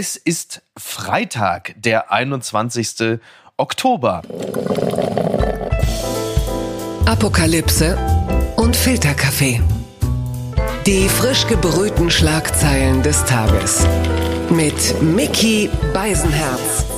Es ist Freitag, der 21. Oktober. Apokalypse und Filterkaffee. Die frisch gebrühten Schlagzeilen des Tages. Mit Mickey Beisenherz.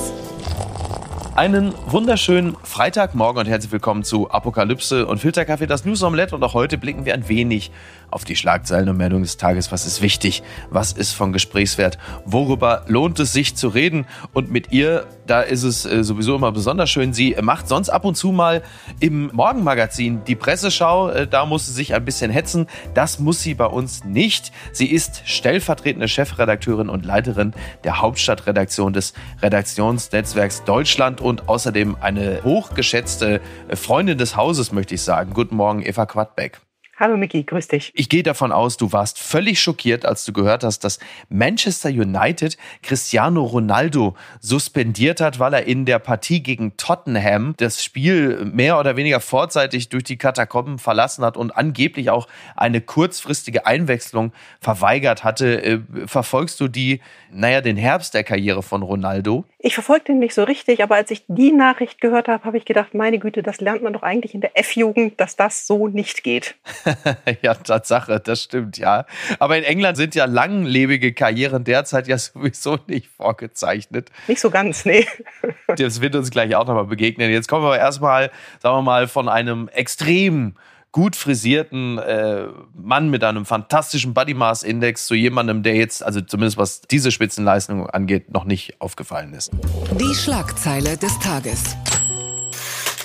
Einen wunderschönen Freitagmorgen und herzlich willkommen zu Apokalypse und Filterkaffee, das News Omelette. Und auch heute blicken wir ein wenig auf die Schlagzeilen und Meldungen des Tages. Was ist wichtig? Was ist von Gesprächswert? Worüber lohnt es sich zu reden? Und mit ihr, da ist es äh, sowieso immer besonders schön. Sie macht sonst ab und zu mal im Morgenmagazin die Presseschau. Äh, da muss sie sich ein bisschen hetzen. Das muss sie bei uns nicht. Sie ist stellvertretende Chefredakteurin und Leiterin der Hauptstadtredaktion des Redaktionsnetzwerks Deutschland und außerdem eine hochgeschätzte Freundin des Hauses, möchte ich sagen. Guten Morgen, Eva Quadbeck. Hallo Miki, grüß dich. Ich gehe davon aus, du warst völlig schockiert, als du gehört hast, dass Manchester United Cristiano Ronaldo suspendiert hat, weil er in der Partie gegen Tottenham das Spiel mehr oder weniger vorzeitig durch die Katakomben verlassen hat und angeblich auch eine kurzfristige Einwechslung verweigert hatte. Äh, verfolgst du die, naja, den Herbst der Karriere von Ronaldo? Ich verfolge den nicht so richtig, aber als ich die Nachricht gehört habe, habe ich gedacht, meine Güte, das lernt man doch eigentlich in der F-Jugend, dass das so nicht geht. ja, Tatsache, das stimmt, ja. Aber in England sind ja langlebige Karrieren derzeit ja sowieso nicht vorgezeichnet. Nicht so ganz, nee. das wird uns gleich auch nochmal begegnen. Jetzt kommen wir erstmal, sagen wir mal, von einem extrem gut frisierten äh, Mann mit einem fantastischen Body Mass Index zu jemandem, der jetzt, also zumindest was diese Spitzenleistung angeht, noch nicht aufgefallen ist. Die Schlagzeile des Tages.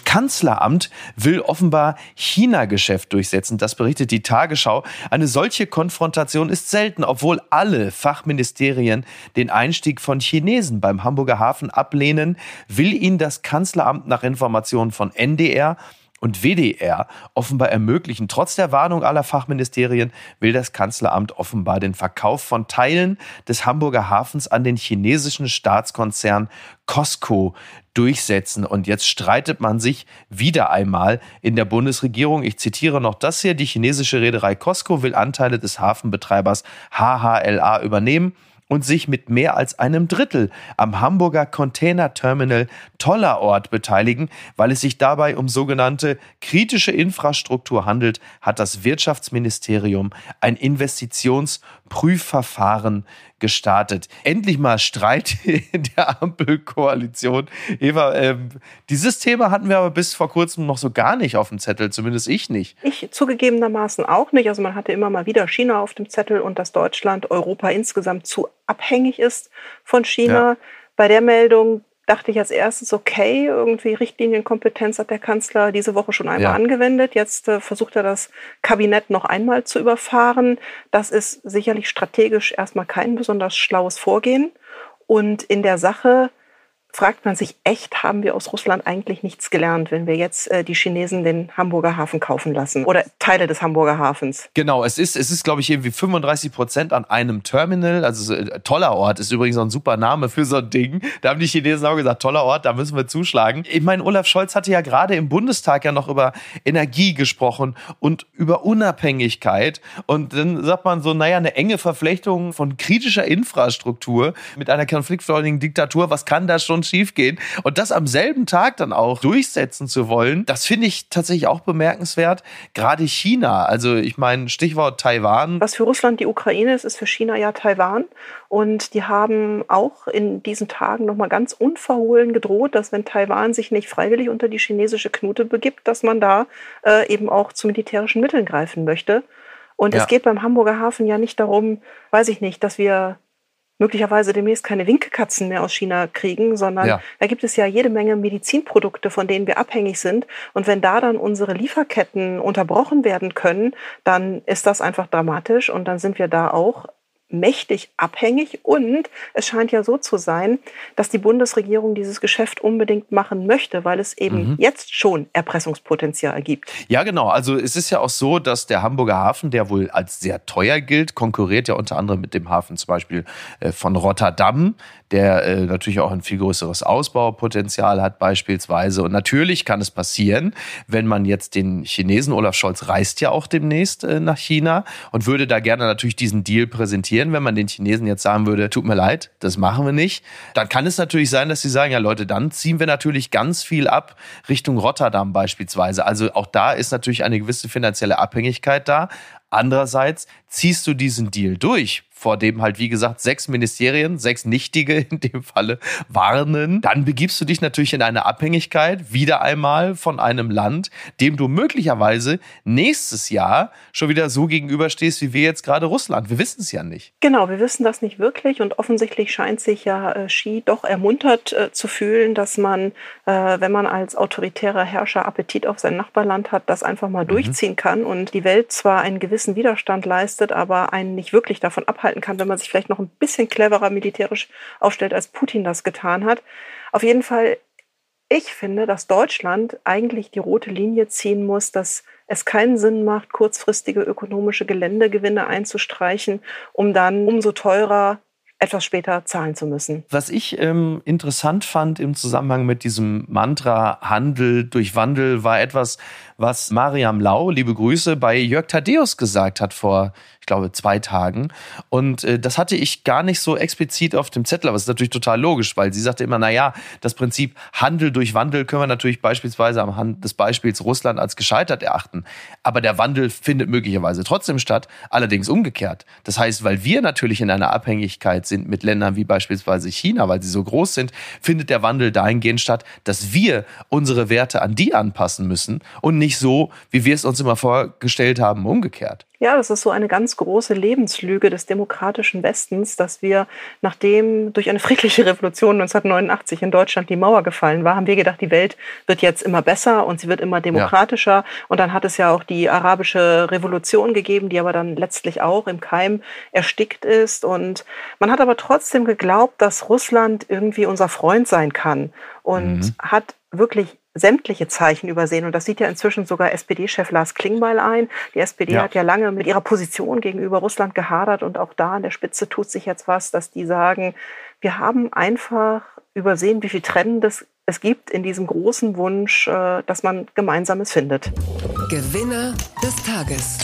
Kanzleramt will offenbar China-Geschäft durchsetzen. Das berichtet die Tagesschau. Eine solche Konfrontation ist selten, obwohl alle Fachministerien den Einstieg von Chinesen beim Hamburger Hafen ablehnen, will ihn das Kanzleramt nach Informationen von NDR und WDR offenbar ermöglichen. Trotz der Warnung aller Fachministerien will das Kanzleramt offenbar den Verkauf von Teilen des Hamburger Hafens an den chinesischen Staatskonzern Costco durchsetzen. Und jetzt streitet man sich wieder einmal in der Bundesregierung. Ich zitiere noch das hier. Die chinesische Reederei Costco will Anteile des Hafenbetreibers HHLA übernehmen und sich mit mehr als einem Drittel am Hamburger Container Terminal Tollerort beteiligen. Weil es sich dabei um sogenannte kritische Infrastruktur handelt, hat das Wirtschaftsministerium ein Investitionsprüfverfahren gestartet. Endlich mal Streit in der Ampelkoalition. Eva, ähm, dieses Thema hatten wir aber bis vor kurzem noch so gar nicht auf dem Zettel, zumindest ich nicht. Ich zugegebenermaßen auch nicht. Also man hatte immer mal wieder China auf dem Zettel und dass Deutschland, Europa insgesamt zu abhängig ist von China. Ja. Bei der Meldung dachte ich als erstes, okay, irgendwie Richtlinienkompetenz hat der Kanzler diese Woche schon einmal ja. angewendet. Jetzt äh, versucht er das Kabinett noch einmal zu überfahren. Das ist sicherlich strategisch erstmal kein besonders schlaues Vorgehen. Und in der Sache fragt man sich echt, haben wir aus Russland eigentlich nichts gelernt, wenn wir jetzt äh, die Chinesen den Hamburger Hafen kaufen lassen oder Teile des Hamburger Hafens? Genau, es ist, es ist glaube ich, irgendwie 35 Prozent an einem Terminal. Also äh, toller Ort ist übrigens auch ein super Name für so ein Ding. Da haben die Chinesen auch gesagt, toller Ort, da müssen wir zuschlagen. Ich meine, Olaf Scholz hatte ja gerade im Bundestag ja noch über Energie gesprochen und über Unabhängigkeit. Und dann sagt man so, naja, eine enge Verflechtung von kritischer Infrastruktur mit einer konfliktfreudigen Diktatur, was kann da schon schiefgehen. Und das am selben Tag dann auch durchsetzen zu wollen, das finde ich tatsächlich auch bemerkenswert. Gerade China, also ich meine, Stichwort Taiwan. Was für Russland die Ukraine ist, ist für China ja Taiwan. Und die haben auch in diesen Tagen nochmal ganz unverhohlen gedroht, dass wenn Taiwan sich nicht freiwillig unter die chinesische Knute begibt, dass man da äh, eben auch zu militärischen Mitteln greifen möchte. Und ja. es geht beim Hamburger Hafen ja nicht darum, weiß ich nicht, dass wir möglicherweise demnächst keine Winkekatzen mehr aus China kriegen, sondern ja. da gibt es ja jede Menge Medizinprodukte, von denen wir abhängig sind. Und wenn da dann unsere Lieferketten unterbrochen werden können, dann ist das einfach dramatisch und dann sind wir da auch mächtig abhängig und es scheint ja so zu sein, dass die Bundesregierung dieses Geschäft unbedingt machen möchte, weil es eben mhm. jetzt schon Erpressungspotenzial gibt. Ja, genau. Also es ist ja auch so, dass der Hamburger Hafen, der wohl als sehr teuer gilt, konkurriert ja unter anderem mit dem Hafen zum Beispiel äh, von Rotterdam, der äh, natürlich auch ein viel größeres Ausbaupotenzial hat beispielsweise. Und natürlich kann es passieren, wenn man jetzt den Chinesen, Olaf Scholz reist ja auch demnächst äh, nach China und würde da gerne natürlich diesen Deal präsentieren, akzeptieren, wenn man den Chinesen jetzt sagen würde, tut mir leid, das machen wir nicht. Dann kann es natürlich sein, dass sie sagen, ja Leute, dann ziehen wir natürlich ganz viel ab Richtung Rotterdam beispielsweise. Also auch da ist natürlich eine gewisse finanzielle Abhängigkeit da. Andererseits ziehst du diesen Deal durch, vor dem halt, wie gesagt, sechs Ministerien, sechs Nichtige in dem Falle warnen, dann begibst du dich natürlich in eine Abhängigkeit wieder einmal von einem Land, dem du möglicherweise nächstes Jahr schon wieder so gegenüberstehst, wie wir jetzt gerade Russland. Wir wissen es ja nicht. Genau, wir wissen das nicht wirklich und offensichtlich scheint sich ja äh, Xi doch ermuntert äh, zu fühlen, dass man, äh, wenn man als autoritärer Herrscher Appetit auf sein Nachbarland hat, das einfach mal mhm. durchziehen kann und die Welt zwar einen gewissen Widerstand leistet, aber einen nicht wirklich davon abhalten kann, wenn man sich vielleicht noch ein bisschen cleverer militärisch aufstellt, als Putin das getan hat. Auf jeden Fall, ich finde, dass Deutschland eigentlich die rote Linie ziehen muss, dass es keinen Sinn macht, kurzfristige ökonomische Geländegewinne einzustreichen, um dann umso teurer etwas später zahlen zu müssen. Was ich ähm, interessant fand im Zusammenhang mit diesem Mantra Handel durch Wandel war etwas, was Mariam Lau, liebe Grüße, bei Jörg Thaddeus gesagt hat vor ich glaube, zwei Tagen. Und äh, das hatte ich gar nicht so explizit auf dem Zettel, aber es ist natürlich total logisch, weil sie sagte immer, na ja, das Prinzip Handel durch Wandel können wir natürlich beispielsweise am Hand des Beispiels Russland als gescheitert erachten. Aber der Wandel findet möglicherweise trotzdem statt, allerdings umgekehrt. Das heißt, weil wir natürlich in einer Abhängigkeit sind mit Ländern wie beispielsweise China, weil sie so groß sind, findet der Wandel dahingehend statt, dass wir unsere Werte an die anpassen müssen und nicht so, wie wir es uns immer vorgestellt haben, umgekehrt. Ja, das ist so eine ganz große Lebenslüge des demokratischen Westens, dass wir, nachdem durch eine friedliche Revolution 1989 in Deutschland die Mauer gefallen war, haben wir gedacht, die Welt wird jetzt immer besser und sie wird immer demokratischer. Ja. Und dann hat es ja auch die arabische Revolution gegeben, die aber dann letztlich auch im Keim erstickt ist. Und man hat aber trotzdem geglaubt, dass Russland irgendwie unser Freund sein kann und mhm. hat wirklich sämtliche Zeichen übersehen. Und das sieht ja inzwischen sogar SPD-Chef Lars Klingbeil ein. Die SPD ja. hat ja lange mit ihrer Position gegenüber Russland gehadert und auch da an der Spitze tut sich jetzt was, dass die sagen, wir haben einfach übersehen, wie viel Trennendes es gibt in diesem großen Wunsch, äh, dass man Gemeinsames findet. Gewinner des Tages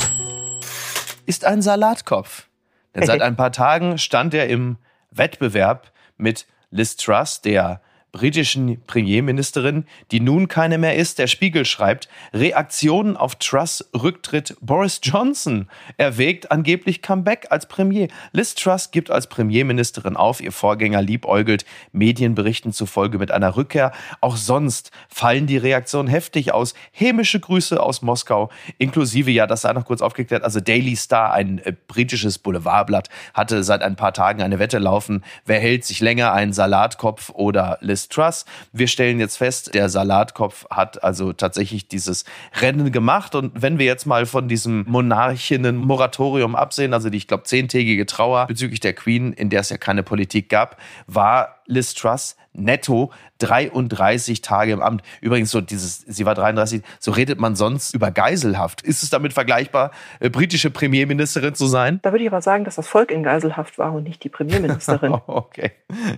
ist ein Salatkopf. Denn seit ein paar Tagen stand er im Wettbewerb mit Liz Truss, der britischen Premierministerin, die nun keine mehr ist. Der Spiegel schreibt, Reaktionen auf Truss Rücktritt. Boris Johnson erwägt angeblich Comeback als Premier. Liz Truss gibt als Premierministerin auf. Ihr Vorgänger liebäugelt Medienberichten zufolge mit einer Rückkehr. Auch sonst fallen die Reaktionen heftig aus. Hämische Grüße aus Moskau, inklusive, ja, das sei noch kurz aufgeklärt, also Daily Star, ein äh, britisches Boulevardblatt, hatte seit ein paar Tagen eine Wette laufen. Wer hält sich länger, einen Salatkopf oder Liz Liz Truss. Wir stellen jetzt fest, der Salatkopf hat also tatsächlich dieses Rennen gemacht. Und wenn wir jetzt mal von diesem Monarchinnen-Moratorium absehen, also die, ich glaube, zehntägige Trauer bezüglich der Queen, in der es ja keine Politik gab, war Liz Truss netto 33 Tage im Amt. Übrigens, so dieses, sie war 33, so redet man sonst über Geiselhaft. Ist es damit vergleichbar, äh, britische Premierministerin zu sein? Da würde ich aber sagen, dass das Volk in Geiselhaft war und nicht die Premierministerin. okay.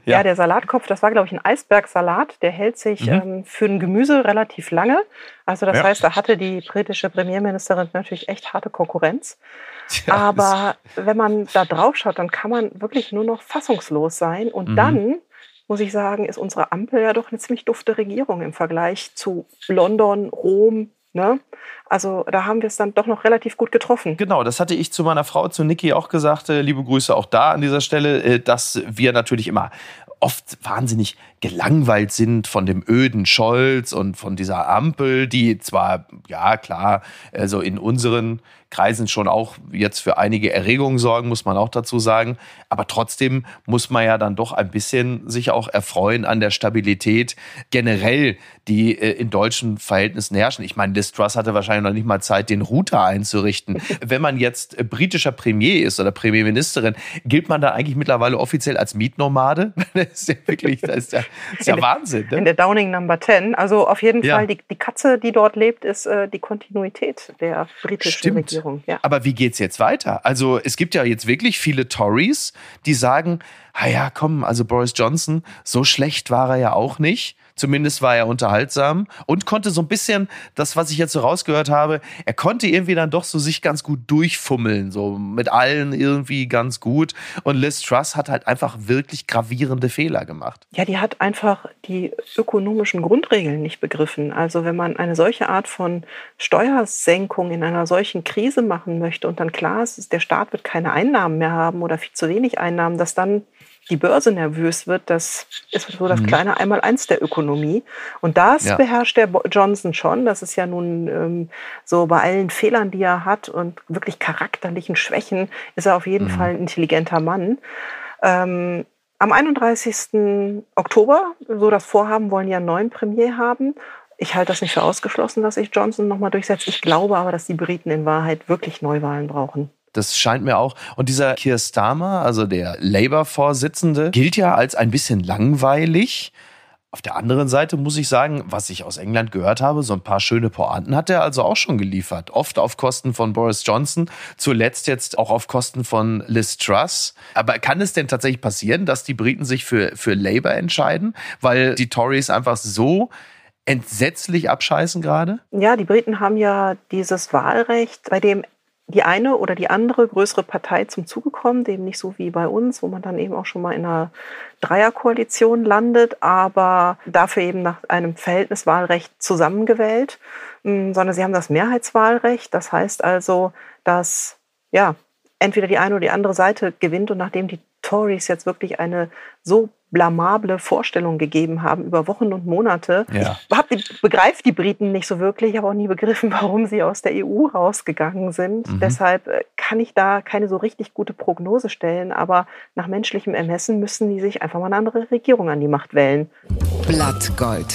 Ja. ja. der Salatkopf, das war, glaube ich, ein Eisbergsalat. Der hält sich mhm. ähm, für ein Gemüse relativ lange. Also das ja. heißt, da hatte die britische Premierministerin natürlich echt harte Konkurrenz. Ja, aber wenn man da drauf schaut, dann kann man wirklich nur noch fassungslos sein. Und mhm. dann muss ich sagen, ist unsere Ampel ja doch eine ziemlich dufte Regierung im Vergleich zu London, Rom. Ne? Also da haben wir es dann doch noch relativ gut getroffen. Genau, das hatte ich zu meiner Frau, zu Niki auch gesagt. Äh, liebe Grüße auch da an dieser Stelle, äh, dass wir natürlich immer oft wahnsinnig gelangweilt sind von dem öden Scholz und von dieser Ampel, die zwar, ja klar, also in unseren Kreisen schon auch jetzt für einige Erregungen sorgen, muss man auch dazu sagen. Aber trotzdem muss man ja dann doch ein bisschen sich auch erfreuen an der Stabilität generell, die äh, in deutschen Verhältnissen herrschen. Ich meine, Liz Truss hatte wahrscheinlich noch nicht mal Zeit, den Router einzurichten. Wenn man jetzt äh, britischer Premier ist oder Premierministerin, gilt man da eigentlich mittlerweile offiziell als Mietnomade? das ist ja wirklich, das ist ja, das ist ja Wahnsinn. Ne? In der Downing Number 10. Also auf jeden ja. Fall, die, die Katze, die dort lebt, ist äh, die Kontinuität der britischen Stimmt. Regierung. Ja. Aber wie geht's jetzt weiter? Also es gibt ja jetzt wirklich viele Tories, die sagen, ah ja, komm, also Boris Johnson, so schlecht war er ja auch nicht. Zumindest war er unterhaltsam und konnte so ein bisschen, das, was ich jetzt so rausgehört habe, er konnte irgendwie dann doch so sich ganz gut durchfummeln, so mit allen irgendwie ganz gut. Und Liz Truss hat halt einfach wirklich gravierende Fehler gemacht. Ja, die hat einfach die ökonomischen Grundregeln nicht begriffen. Also wenn man eine solche Art von Steuersenkung in einer solchen Krise machen möchte und dann klar ist, der Staat wird keine Einnahmen mehr haben oder viel zu wenig Einnahmen, dass dann die Börse nervös wird, das ist so das mhm. kleine Einmaleins der Ökonomie. Und das ja. beherrscht der Johnson schon. Das ist ja nun ähm, so bei allen Fehlern, die er hat und wirklich charakterlichen Schwächen, ist er auf jeden mhm. Fall ein intelligenter Mann. Ähm, am 31. Oktober, so das Vorhaben, wollen ja einen neuen Premier haben. Ich halte das nicht für ausgeschlossen, dass sich Johnson nochmal durchsetzt. Ich glaube aber, dass die Briten in Wahrheit wirklich Neuwahlen brauchen. Das scheint mir auch. Und dieser Keir Starmer, also der Labour-Vorsitzende, gilt ja als ein bisschen langweilig. Auf der anderen Seite muss ich sagen, was ich aus England gehört habe, so ein paar schöne Pointen hat er also auch schon geliefert. Oft auf Kosten von Boris Johnson, zuletzt jetzt auch auf Kosten von Liz Truss. Aber kann es denn tatsächlich passieren, dass die Briten sich für, für Labour entscheiden, weil die Tories einfach so entsetzlich abscheißen gerade? Ja, die Briten haben ja dieses Wahlrecht, bei dem die eine oder die andere größere Partei zum Zuge kommt, eben nicht so wie bei uns, wo man dann eben auch schon mal in einer Dreierkoalition landet, aber dafür eben nach einem Verhältniswahlrecht zusammengewählt, mm, sondern sie haben das Mehrheitswahlrecht. Das heißt also, dass ja entweder die eine oder die andere Seite gewinnt und nachdem die Tories jetzt wirklich eine so blamable Vorstellung gegeben haben über Wochen und Monate. Ja. Ich begreife die Briten nicht so wirklich, ich habe auch nie begriffen, warum sie aus der EU rausgegangen sind. Mhm. Deshalb äh, kann ich da keine so richtig gute Prognose stellen, aber nach menschlichem Ermessen müssen die sich einfach mal eine andere Regierung an die Macht wählen. Blattgold.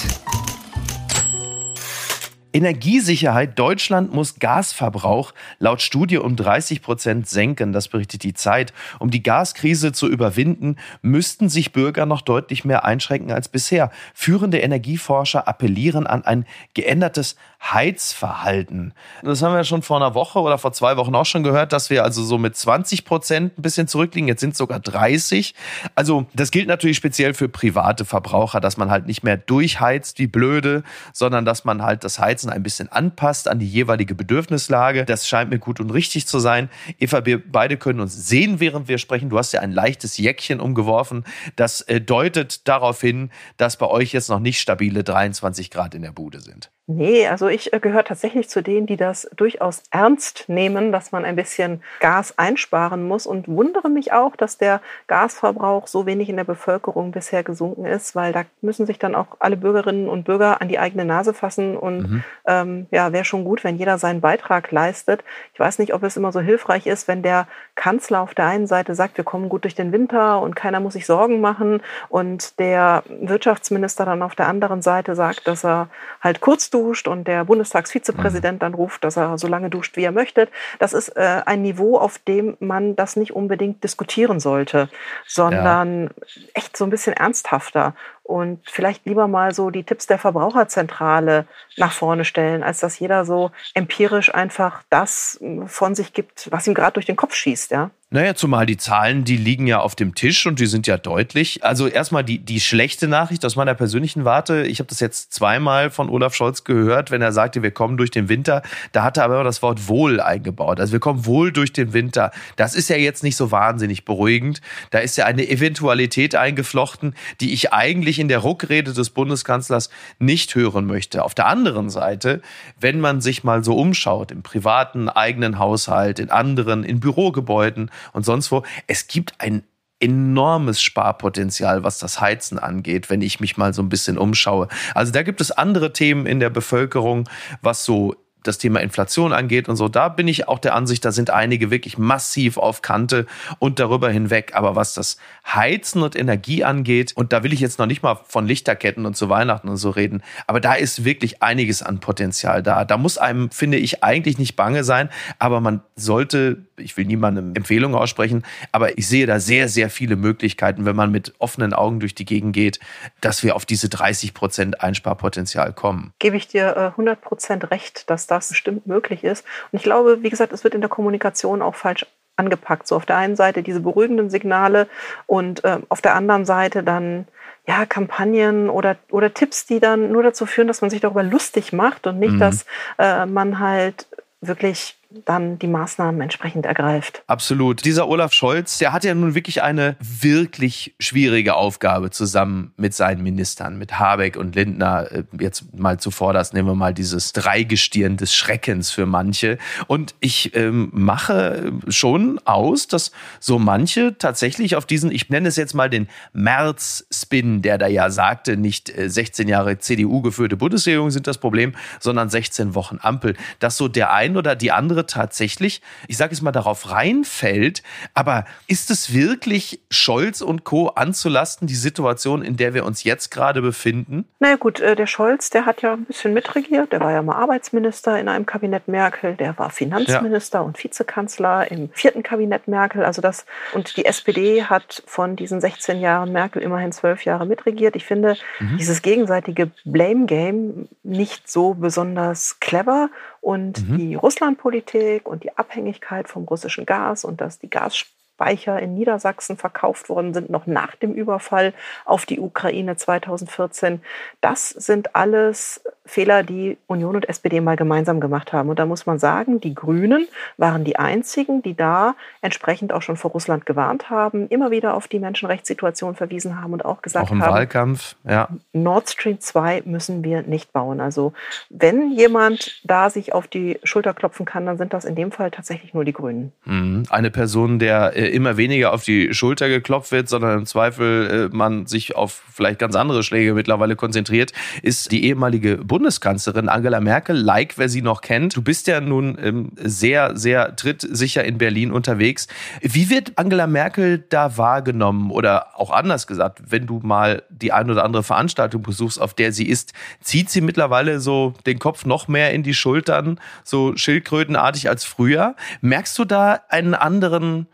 Energiesicherheit. Deutschland muss Gasverbrauch laut Studie um 30 Prozent senken. Das berichtet die Zeit. Um die Gaskrise zu überwinden, müssten sich Bürger noch deutlich mehr einschränken als bisher. Führende Energieforscher appellieren an ein geändertes Heizverhalten. Das haben wir schon vor einer Woche oder vor zwei Wochen auch schon gehört, dass wir also so mit 20 Prozent ein bisschen zurückliegen. Jetzt sind es sogar 30. Also das gilt natürlich speziell für private Verbraucher, dass man halt nicht mehr durchheizt wie blöde, sondern dass man halt das Heizen ein bisschen anpasst an die jeweilige Bedürfnislage. Das scheint mir gut und richtig zu sein. Eva, wir beide können uns sehen, während wir sprechen. Du hast ja ein leichtes Jäckchen umgeworfen. Das äh, deutet darauf hin, dass bei euch jetzt noch nicht stabile 23 Grad in der Bude sind. Nee, also ich äh, gehöre tatsächlich zu denen, die das durchaus ernst nehmen, dass man ein bisschen Gas einsparen muss und wundere mich auch, dass der Gasverbrauch so wenig in der Bevölkerung bisher gesunken ist, weil da müssen sich dann auch alle Bürgerinnen und Bürger an die eigene Nase fassen und mhm. ähm, ja, wäre schon gut, wenn jeder seinen Beitrag leistet. Ich weiß nicht, ob es immer so hilfreich ist, wenn der Kanzler auf der einen Seite sagt, wir kommen gut durch den Winter und keiner muss sich Sorgen machen und der Wirtschaftsminister dann auf der anderen Seite sagt, dass er halt kurz duscht und der Bundestagsvizepräsident mhm. dann ruft, dass er so lange duscht, wie er möchte. Das ist äh, ein Niveau, auf dem man das nicht unbedingt diskutieren sollte, sondern ja. echt so ein bisschen ernsthafter und vielleicht lieber mal so die Tipps der Verbraucherzentrale nach vorne stellen, als dass jeder so empirisch einfach das von sich gibt, was ihm gerade durch den Kopf schießt, ja. Naja, zumal die Zahlen, die liegen ja auf dem Tisch und die sind ja deutlich. Also erstmal die, die schlechte Nachricht aus meiner persönlichen Warte. Ich habe das jetzt zweimal von Olaf Scholz gehört, wenn er sagte, wir kommen durch den Winter. Da hat er aber das Wort wohl eingebaut. Also wir kommen wohl durch den Winter. Das ist ja jetzt nicht so wahnsinnig beruhigend. Da ist ja eine Eventualität eingeflochten, die ich eigentlich in der Ruckrede des Bundeskanzlers nicht hören möchte. Auf der anderen Seite, wenn man sich mal so umschaut im privaten eigenen Haushalt, in anderen, in Bürogebäuden, und sonst wo. Es gibt ein enormes Sparpotenzial, was das Heizen angeht, wenn ich mich mal so ein bisschen umschaue. Also da gibt es andere Themen in der Bevölkerung, was so das Thema Inflation angeht und so, da bin ich auch der Ansicht, da sind einige wirklich massiv auf Kante und darüber hinweg. Aber was das Heizen und Energie angeht, und da will ich jetzt noch nicht mal von Lichterketten und zu Weihnachten und so reden, aber da ist wirklich einiges an Potenzial da. Da muss einem, finde ich, eigentlich nicht bange sein, aber man sollte, ich will niemandem Empfehlungen aussprechen, aber ich sehe da sehr, sehr viele Möglichkeiten, wenn man mit offenen Augen durch die Gegend geht, dass wir auf diese 30 Prozent Einsparpotenzial kommen. Gebe ich dir 100 äh, Prozent recht, dass das bestimmt möglich ist. Und ich glaube, wie gesagt, es wird in der Kommunikation auch falsch angepackt. So auf der einen Seite diese beruhigenden Signale und äh, auf der anderen Seite dann ja, Kampagnen oder, oder Tipps, die dann nur dazu führen, dass man sich darüber lustig macht und nicht, mhm. dass äh, man halt wirklich dann die Maßnahmen entsprechend ergreift. Absolut. Dieser Olaf Scholz, der hat ja nun wirklich eine wirklich schwierige Aufgabe zusammen mit seinen Ministern, mit Habeck und Lindner. Äh, jetzt mal zuvor, das nehmen wir mal dieses Dreigestirn des Schreckens für manche. Und ich ähm, mache schon aus, dass so manche tatsächlich auf diesen, ich nenne es jetzt mal den März-Spin, der da ja sagte, nicht 16 äh, Jahre CDU geführte Bundesregierung sind das Problem, sondern 16 Wochen Ampel, dass so der ein oder die andere andere tatsächlich, ich sage es mal, darauf reinfällt. Aber ist es wirklich Scholz und Co. anzulasten, die Situation, in der wir uns jetzt gerade befinden? Na ja, gut, äh, der Scholz, der hat ja ein bisschen mitregiert. Der war ja mal Arbeitsminister in einem Kabinett Merkel. Der war Finanzminister ja. und Vizekanzler im vierten Kabinett Merkel. Also das, und die SPD hat von diesen 16 Jahren Merkel immerhin zwölf Jahre mitregiert. Ich finde mhm. dieses gegenseitige Blame Game nicht so besonders clever und mhm. die Russlandpolitik und die Abhängigkeit vom russischen Gas und dass die Gas Speicher in Niedersachsen verkauft worden sind, noch nach dem Überfall auf die Ukraine 2014. Das sind alles Fehler, die Union und SPD mal gemeinsam gemacht haben. Und da muss man sagen, die Grünen waren die einzigen, die da entsprechend auch schon vor Russland gewarnt haben, immer wieder auf die Menschenrechtssituation verwiesen haben und auch gesagt auch im haben, Wahlkampf, ja. Nord Stream 2 müssen wir nicht bauen. Also wenn jemand da sich auf die Schulter klopfen kann, dann sind das in dem Fall tatsächlich nur die Grünen. Mhm. Eine Person, der äh, immer weniger auf die Schulter geklopft wird, sondern im Zweifel äh, man sich auf vielleicht ganz andere Schläge mittlerweile konzentriert, ist die ehemalige Bundeskanzlerin Angela Merkel. Like, wer sie noch kennt. Du bist ja nun ähm, sehr, sehr trittsicher in Berlin unterwegs. Wie wird Angela Merkel da wahrgenommen? Oder auch anders gesagt, wenn du mal die ein oder andere Veranstaltung besuchst, auf der sie ist, zieht sie mittlerweile so den Kopf noch mehr in die Schultern, so schildkrötenartig als früher? Merkst du da einen anderen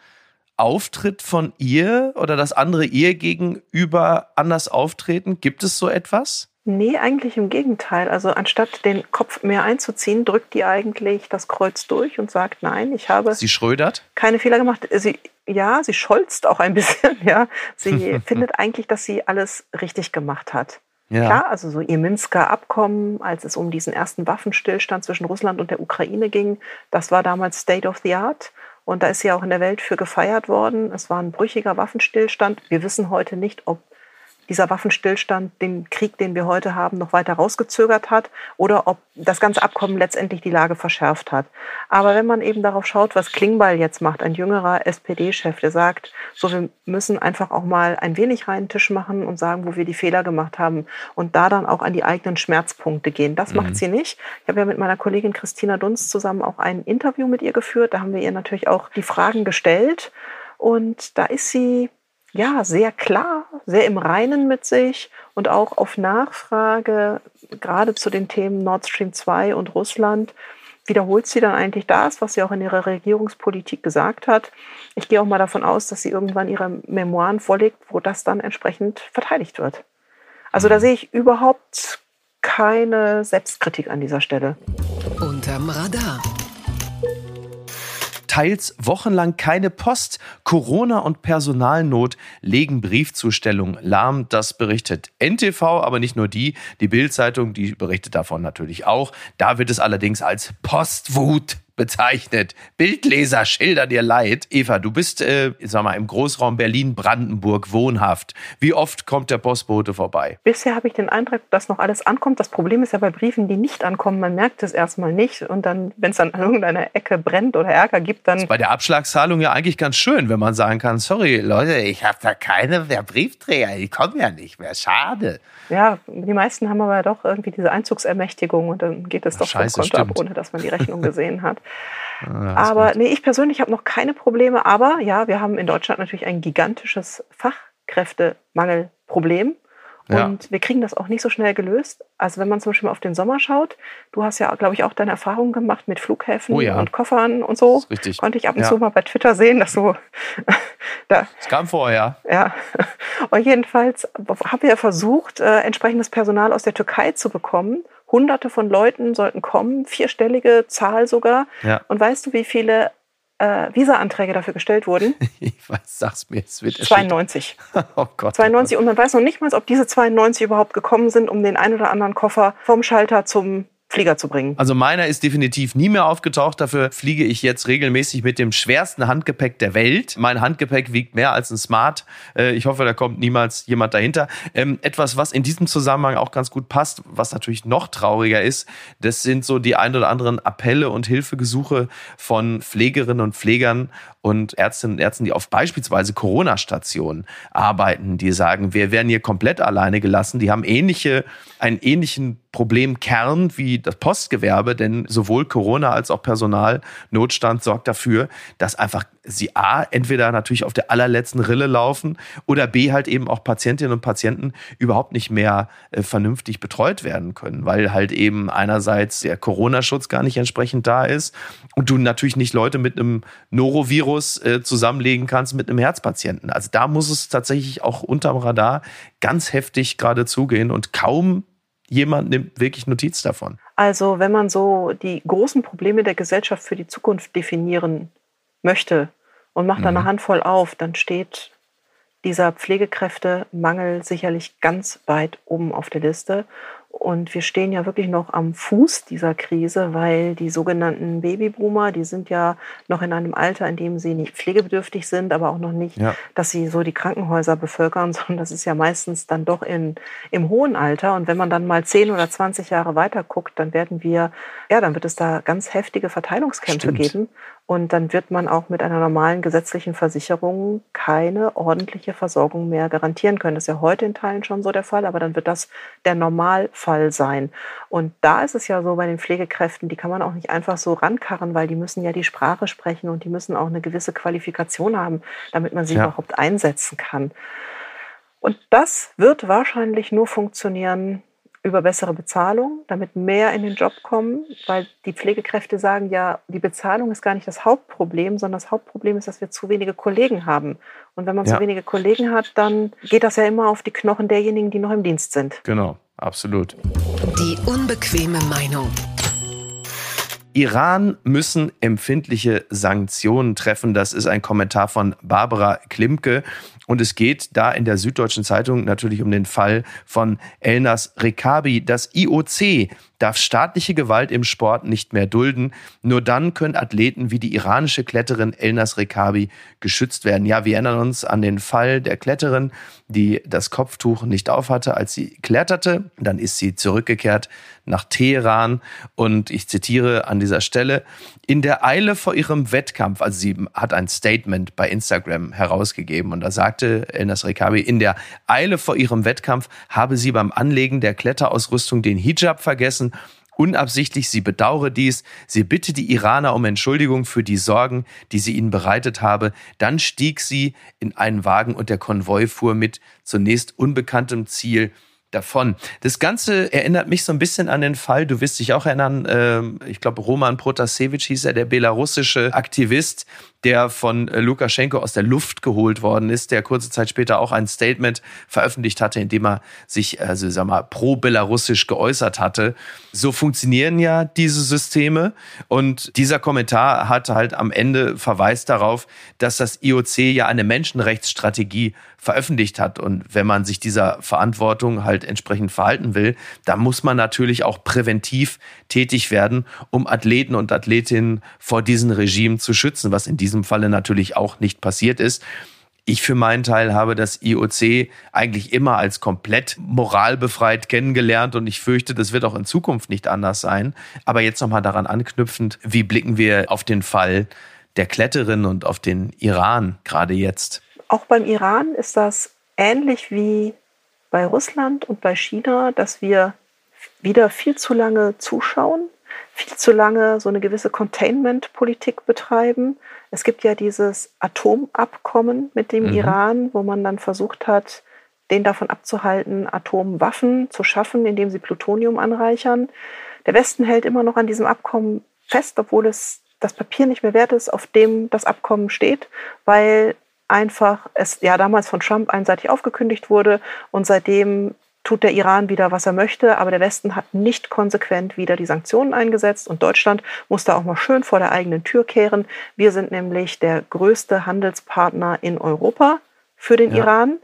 Auftritt von ihr oder das andere ihr gegenüber anders auftreten? Gibt es so etwas? Nee, eigentlich im Gegenteil. Also anstatt den Kopf mehr einzuziehen, drückt die eigentlich das Kreuz durch und sagt, nein, ich habe. Sie schrödert? Keine Fehler gemacht. Sie, ja, sie scholzt auch ein bisschen, ja. Sie findet eigentlich, dass sie alles richtig gemacht hat. Ja. Klar, also so ihr Minsker Abkommen, als es um diesen ersten Waffenstillstand zwischen Russland und der Ukraine ging, das war damals State of the Art. Und da ist sie auch in der Welt für gefeiert worden. Es war ein brüchiger Waffenstillstand. Wir wissen heute nicht, ob dieser Waffenstillstand den Krieg, den wir heute haben, noch weiter rausgezögert hat oder ob das ganze Abkommen letztendlich die Lage verschärft hat. Aber wenn man eben darauf schaut, was Klingbeil jetzt macht, ein jüngerer SPD-Chef, der sagt, so wir müssen einfach auch mal ein wenig reinen Tisch machen und sagen, wo wir die Fehler gemacht haben und da dann auch an die eigenen Schmerzpunkte gehen. Das mhm. macht sie nicht. Ich habe ja mit meiner Kollegin Christina Dunst zusammen auch ein Interview mit ihr geführt. Da haben wir ihr natürlich auch die Fragen gestellt. Und da ist sie ja, sehr klar, sehr im Reinen mit sich und auch auf Nachfrage, gerade zu den Themen Nord Stream 2 und Russland, wiederholt sie dann eigentlich das, was sie auch in ihrer Regierungspolitik gesagt hat. Ich gehe auch mal davon aus, dass sie irgendwann ihre Memoiren vorlegt, wo das dann entsprechend verteidigt wird. Also da mhm. sehe ich überhaupt keine Selbstkritik an dieser Stelle. Unterm Radar teils wochenlang keine Post. Corona und Personalnot legen Briefzustellung lahm. Das berichtet NTV, aber nicht nur die. Die Bildzeitung, die berichtet davon natürlich auch. Da wird es allerdings als Postwut bezeichnet. Bildleser schildern dir leid. Eva, du bist, äh, sag mal, im Großraum Berlin-Brandenburg wohnhaft. Wie oft kommt der Postbote vorbei? Bisher habe ich den Eindruck, dass noch alles ankommt. Das Problem ist ja bei Briefen, die nicht ankommen, man merkt es erstmal nicht. Und dann, wenn es dann an irgendeiner Ecke brennt oder Ärger gibt, dann. Das ist bei der Abschlagszahlung ja eigentlich ganz schön, wenn man sagen kann, sorry, Leute, ich habe da keine der Briefträger, die kommen ja nicht mehr. Schade. Ja, die meisten haben aber doch irgendwie diese Einzugsermächtigung und dann geht es doch Scheiße, vom Konto stimmt. ab, ohne dass man die Rechnung gesehen hat. Ah, aber nee, ich persönlich habe noch keine Probleme. Aber ja, wir haben in Deutschland natürlich ein gigantisches Fachkräftemangelproblem. Und ja. wir kriegen das auch nicht so schnell gelöst. Also wenn man zum Beispiel mal auf den Sommer schaut, du hast ja, glaube ich, auch deine Erfahrungen gemacht mit Flughäfen oh ja. und Koffern und so. richtig. Konnte ich ab und ja. zu mal bei Twitter sehen, dass so da. Es kam vorher. Ja. Und jedenfalls haben wir versucht, äh, entsprechendes Personal aus der Türkei zu bekommen. Hunderte von Leuten sollten kommen, vierstellige Zahl sogar. Ja. Und weißt du, wie viele äh, Visa-Anträge dafür gestellt wurden? ich weiß, sag's mir, es wird 92. oh Gott. 92 und man weiß noch nicht mal, ob diese 92 überhaupt gekommen sind, um den ein oder anderen Koffer vom Schalter zum Flieger zu bringen. Also meiner ist definitiv nie mehr aufgetaucht. Dafür fliege ich jetzt regelmäßig mit dem schwersten Handgepäck der Welt. Mein Handgepäck wiegt mehr als ein Smart. Äh, ich hoffe, da kommt niemals jemand dahinter. Ähm, etwas, was in diesem Zusammenhang auch ganz gut passt, was natürlich noch trauriger ist, das sind so die ein oder anderen Appelle und Hilfegesuche von Pflegerinnen und Pflegern und Ärztinnen und Ärzten, die auf beispielsweise Corona-Stationen arbeiten, die sagen, wir werden hier komplett alleine gelassen. Die haben ähnliche, einen ähnlichen Problemkern wie das Postgewerbe, denn sowohl Corona als auch Personalnotstand sorgt dafür, dass einfach sie A, entweder natürlich auf der allerletzten Rille laufen oder B, halt eben auch Patientinnen und Patienten überhaupt nicht mehr äh, vernünftig betreut werden können, weil halt eben einerseits der Corona-Schutz gar nicht entsprechend da ist und du natürlich nicht Leute mit einem Norovirus äh, zusammenlegen kannst mit einem Herzpatienten. Also da muss es tatsächlich auch unterm Radar ganz heftig gerade zugehen und kaum jemand nimmt wirklich Notiz davon. Also wenn man so die großen Probleme der Gesellschaft für die Zukunft definieren möchte und macht mhm. dann eine Handvoll auf, dann steht dieser Pflegekräftemangel sicherlich ganz weit oben auf der Liste. Und wir stehen ja wirklich noch am Fuß dieser Krise, weil die sogenannten Babyboomer, die sind ja noch in einem Alter, in dem sie nicht pflegebedürftig sind, aber auch noch nicht, ja. dass sie so die Krankenhäuser bevölkern, sondern das ist ja meistens dann doch in, im hohen Alter. Und wenn man dann mal 10 oder 20 Jahre weiter guckt, dann werden wir, ja, dann wird es da ganz heftige Verteilungskämpfe Stimmt. geben. Und dann wird man auch mit einer normalen gesetzlichen Versicherung keine ordentliche Versorgung mehr garantieren können. Das ist ja heute in Teilen schon so der Fall, aber dann wird das der Normalfall sein. Und da ist es ja so bei den Pflegekräften, die kann man auch nicht einfach so rankarren, weil die müssen ja die Sprache sprechen und die müssen auch eine gewisse Qualifikation haben, damit man sie ja. überhaupt einsetzen kann. Und das wird wahrscheinlich nur funktionieren, über bessere Bezahlung, damit mehr in den Job kommen, weil die Pflegekräfte sagen ja, die Bezahlung ist gar nicht das Hauptproblem, sondern das Hauptproblem ist, dass wir zu wenige Kollegen haben. Und wenn man ja. zu wenige Kollegen hat, dann geht das ja immer auf die Knochen derjenigen, die noch im Dienst sind. Genau, absolut. Die unbequeme Meinung. Iran müssen empfindliche Sanktionen treffen. Das ist ein Kommentar von Barbara Klimke. Und es geht da in der Süddeutschen Zeitung natürlich um den Fall von Elnas Rekabi. Das IOC darf staatliche Gewalt im Sport nicht mehr dulden. Nur dann können Athleten wie die iranische Kletterin Elnas Rekabi geschützt werden. Ja, wir erinnern uns an den Fall der Kletterin, die das Kopftuch nicht aufhatte, als sie kletterte. Dann ist sie zurückgekehrt nach Teheran und ich zitiere an dieser Stelle, in der Eile vor ihrem Wettkampf, also sie hat ein Statement bei Instagram herausgegeben und da sagte Elnas Rekabi, in der Eile vor ihrem Wettkampf habe sie beim Anlegen der Kletterausrüstung den Hijab vergessen. Unabsichtlich, sie bedauere dies, sie bitte die Iraner um Entschuldigung für die Sorgen, die sie ihnen bereitet habe. Dann stieg sie in einen Wagen und der Konvoi fuhr mit zunächst unbekanntem Ziel davon. Das Ganze erinnert mich so ein bisschen an den Fall, du wirst dich auch erinnern, äh, ich glaube Roman Protasevich hieß er, der belarussische Aktivist, der von äh, Lukaschenko aus der Luft geholt worden ist, der kurze Zeit später auch ein Statement veröffentlicht hatte, in dem er sich, also sag mal, pro-belarussisch geäußert hatte. So funktionieren ja diese Systeme. Und dieser Kommentar hat halt am Ende verweist darauf, dass das IOC ja eine Menschenrechtsstrategie veröffentlicht hat. Und wenn man sich dieser Verantwortung halt entsprechend verhalten will, dann muss man natürlich auch präventiv tätig werden, um Athleten und Athletinnen vor diesen Regimen zu schützen, was in diesem Falle natürlich auch nicht passiert ist. Ich für meinen Teil habe das IOC eigentlich immer als komplett moralbefreit kennengelernt und ich fürchte, das wird auch in Zukunft nicht anders sein. Aber jetzt nochmal daran anknüpfend, wie blicken wir auf den Fall der Kletterin und auf den Iran gerade jetzt? Auch beim Iran ist das ähnlich wie bei Russland und bei China, dass wir wieder viel zu lange zuschauen, viel zu lange so eine gewisse Containment-Politik betreiben. Es gibt ja dieses Atomabkommen mit dem mhm. Iran, wo man dann versucht hat, den davon abzuhalten, Atomwaffen zu schaffen, indem sie Plutonium anreichern. Der Westen hält immer noch an diesem Abkommen fest, obwohl es das Papier nicht mehr wert ist, auf dem das Abkommen steht, weil einfach es ja damals von Trump einseitig aufgekündigt wurde und seitdem tut der Iran wieder, was er möchte, aber der Westen hat nicht konsequent wieder die Sanktionen eingesetzt und Deutschland muss da auch mal schön vor der eigenen Tür kehren. Wir sind nämlich der größte Handelspartner in Europa für den ja. Iran.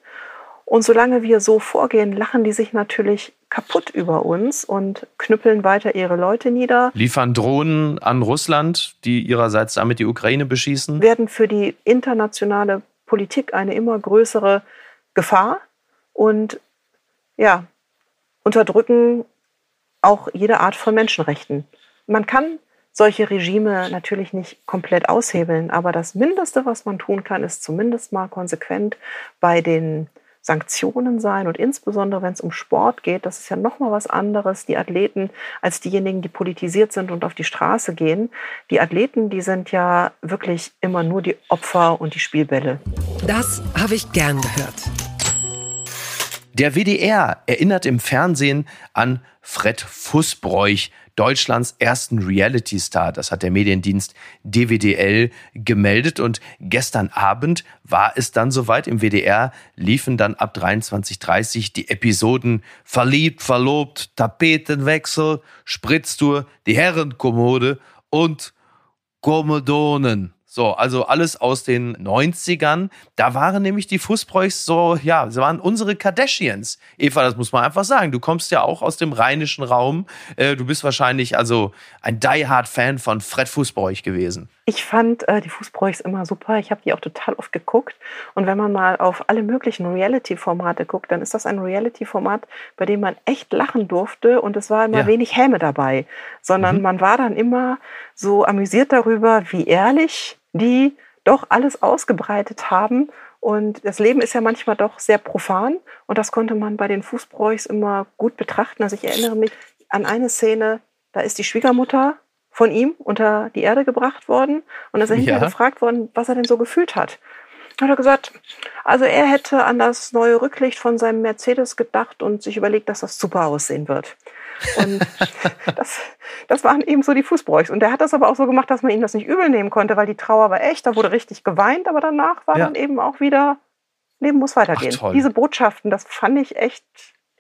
Und solange wir so vorgehen, lachen die sich natürlich kaputt über uns und knüppeln weiter ihre Leute nieder. Liefern Drohnen an Russland, die ihrerseits damit die Ukraine beschießen. Werden für die internationale Politik eine immer größere Gefahr und ja, unterdrücken auch jede Art von Menschenrechten. Man kann solche Regime natürlich nicht komplett aushebeln, aber das Mindeste, was man tun kann, ist zumindest mal konsequent bei den Sanktionen sein und insbesondere wenn es um Sport geht, das ist ja noch mal was anderes, die Athleten als diejenigen, die politisiert sind und auf die Straße gehen. Die Athleten, die sind ja wirklich immer nur die Opfer und die Spielbälle. Das habe ich gern gehört. Der WDR erinnert im Fernsehen an Fred Fußbräuch, Deutschlands ersten Reality-Star. Das hat der Mediendienst DWDL gemeldet. Und gestern Abend war es dann soweit. Im WDR liefen dann ab 23.30 die Episoden Verliebt, Verlobt, Tapetenwechsel, Spritztour, die Herrenkommode und Kommodonen. So, also alles aus den 90ern. Da waren nämlich die Fußbräuchs so, ja, sie waren unsere Kardashians. Eva, das muss man einfach sagen. Du kommst ja auch aus dem rheinischen Raum. Äh, du bist wahrscheinlich also ein Die-Hard-Fan von Fred Fußbräuch gewesen. Ich fand äh, die Fußbräuchs immer super. Ich habe die auch total oft geguckt. Und wenn man mal auf alle möglichen Reality-Formate guckt, dann ist das ein Reality-Format, bei dem man echt lachen durfte. Und es war immer ja. wenig Häme dabei, sondern mhm. man war dann immer so amüsiert darüber, wie ehrlich die doch alles ausgebreitet haben. Und das Leben ist ja manchmal doch sehr profan. Und das konnte man bei den Fußbräuchs immer gut betrachten. Also ich erinnere mich an eine Szene, da ist die Schwiegermutter von ihm unter die Erde gebracht worden. Und da ist er hinterher ja. gefragt worden, was er denn so gefühlt hat. Hat er gesagt, also er hätte an das neue Rücklicht von seinem Mercedes gedacht und sich überlegt, dass das super aussehen wird. Und das, das waren eben so die Fußbräuchs. Und der hat das aber auch so gemacht, dass man ihm das nicht übel nehmen konnte, weil die Trauer war echt, da wurde richtig geweint, aber danach war ja. dann eben auch wieder, Leben muss weitergehen. Ach, Diese Botschaften, das fand ich echt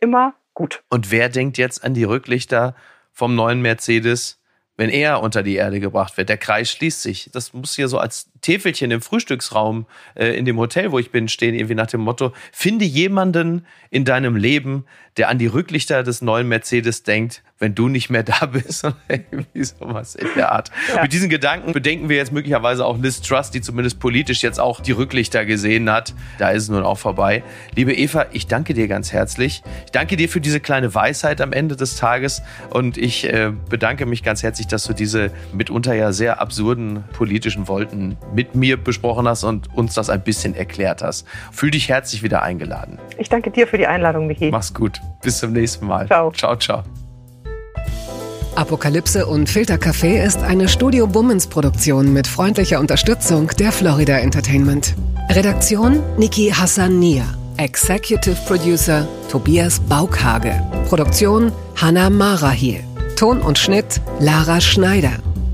immer gut. Und wer denkt jetzt an die Rücklichter vom neuen Mercedes? wenn er unter die Erde gebracht wird. Der Kreis schließt sich. Das muss hier so als Täfelchen im Frühstücksraum äh, in dem Hotel, wo ich bin, stehen, irgendwie nach dem Motto, finde jemanden in deinem Leben, der an die Rücklichter des neuen Mercedes denkt, wenn du nicht mehr da bist. irgendwie sowas in der Art. Ja. Mit diesen Gedanken bedenken wir jetzt möglicherweise auch Liz Truss, die zumindest politisch jetzt auch die Rücklichter gesehen hat. Da ist es nun auch vorbei. Liebe Eva, ich danke dir ganz herzlich. Ich danke dir für diese kleine Weisheit am Ende des Tages und ich äh, bedanke mich ganz herzlich, dass du diese mitunter ja sehr absurden politischen Wolken mit mir besprochen hast und uns das ein bisschen erklärt hast. Fühl dich herzlich wieder eingeladen. Ich danke dir für die Einladung, Michi. Mach's gut. Bis zum nächsten Mal. Ciao. Ciao, ciao. Apokalypse und Filtercafé ist eine Studio Bummens Produktion mit freundlicher Unterstützung der Florida Entertainment. Redaktion Niki Hassania. Executive Producer Tobias Baukhage. Produktion Hannah Marahiel. Ton und Schnitt Lara Schneider.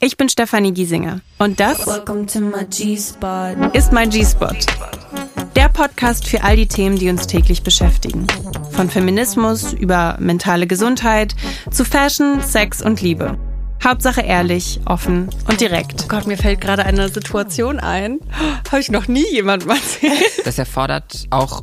ich bin Stefanie Giesinger und das ist mein G-Spot. Der Podcast für all die Themen, die uns täglich beschäftigen. Von Feminismus über mentale Gesundheit zu Fashion, Sex und Liebe. Hauptsache ehrlich, offen und direkt. Oh Gott, mir fällt gerade eine Situation ein. Habe ich noch nie jemandem erzählt. Das erfordert auch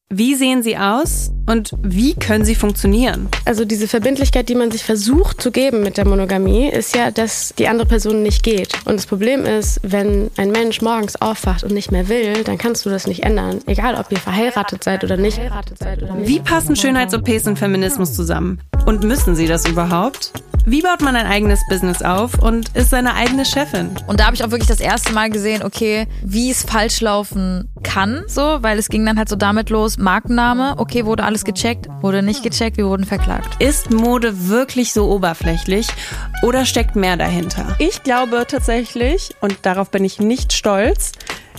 Wie sehen sie aus und wie können sie funktionieren? Also diese Verbindlichkeit, die man sich versucht zu geben mit der Monogamie, ist ja, dass die andere Person nicht geht. Und das Problem ist, wenn ein Mensch morgens aufwacht und nicht mehr will, dann kannst du das nicht ändern. Egal, ob ihr verheiratet seid oder nicht. Wie passen Schönheits-OPs und Feminismus zusammen? Und müssen sie das überhaupt? Wie baut man ein eigenes Business auf und ist seine eigene Chefin? Und da habe ich auch wirklich das erste Mal gesehen, okay, wie es falsch laufen kann, so, weil es ging dann halt so damit los, Markenname, okay, wurde alles gecheckt, wurde nicht gecheckt, wir wurden verklagt. Ist Mode wirklich so oberflächlich oder steckt mehr dahinter? Ich glaube tatsächlich, und darauf bin ich nicht stolz,